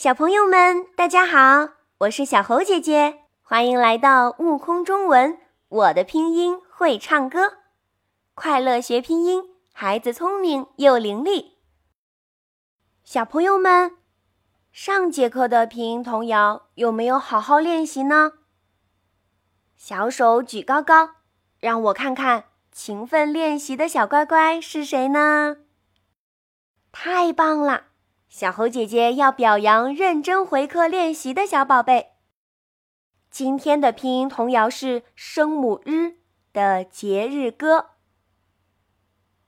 小朋友们，大家好，我是小猴姐姐，欢迎来到悟空中文。我的拼音会唱歌，快乐学拼音，孩子聪明又伶俐。小朋友们，上节课的拼音童谣有没有好好练习呢？小手举高高，让我看看勤奋练习的小乖乖是谁呢？太棒了！小猴姐姐要表扬认真回课练习的小宝贝。今天的拼音童谣是声母日的节日歌。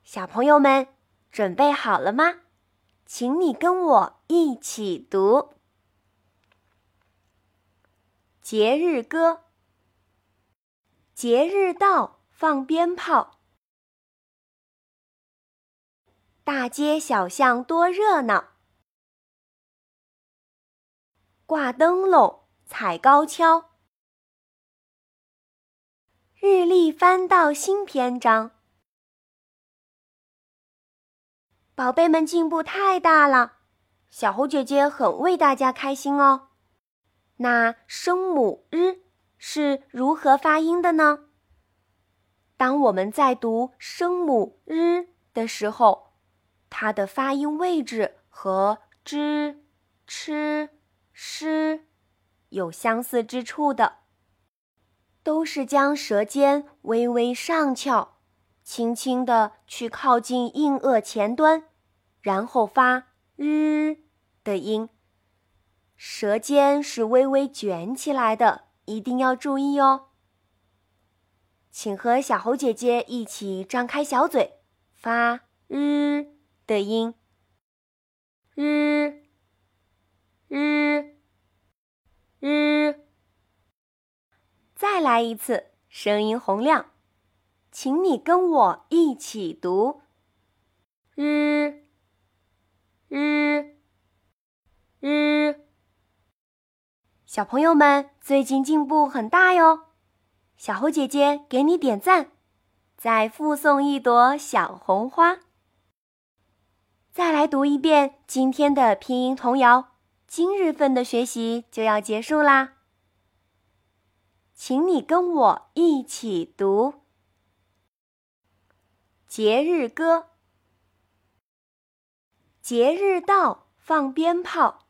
小朋友们准备好了吗？请你跟我一起读节日歌。节日到，放鞭炮，大街小巷多热闹。挂灯笼，踩高跷，日历翻到新篇章。宝贝们进步太大了，小猴姐姐很为大家开心哦。那声母日是如何发音的呢？当我们在读声母日的时候，它的发音位置和 zh、ch。诗有相似之处的，都是将舌尖微微上翘，轻轻的去靠近硬腭前端，然后发日的音。舌尖是微微卷起来的，一定要注意哦。请和小猴姐姐一起张开小嘴，发日的音。日。日，日，再来一次，声音洪亮，请你跟我一起读。日，日，日。小朋友们最近进步很大哟，小猴姐姐给你点赞，再附送一朵小红花。再来读一遍今天的拼音童谣。今日份的学习就要结束啦，请你跟我一起读。节日歌。节日到，放鞭炮，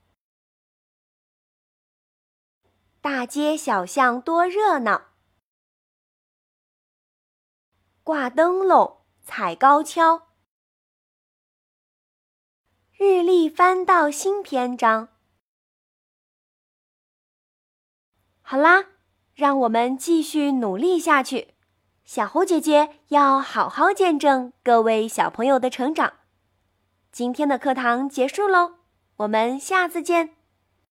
大街小巷多热闹，挂灯笼，踩高跷，日历翻到新篇章。好啦，让我们继续努力下去。小猴姐姐要好好见证各位小朋友的成长。今天的课堂结束喽，我们下次见。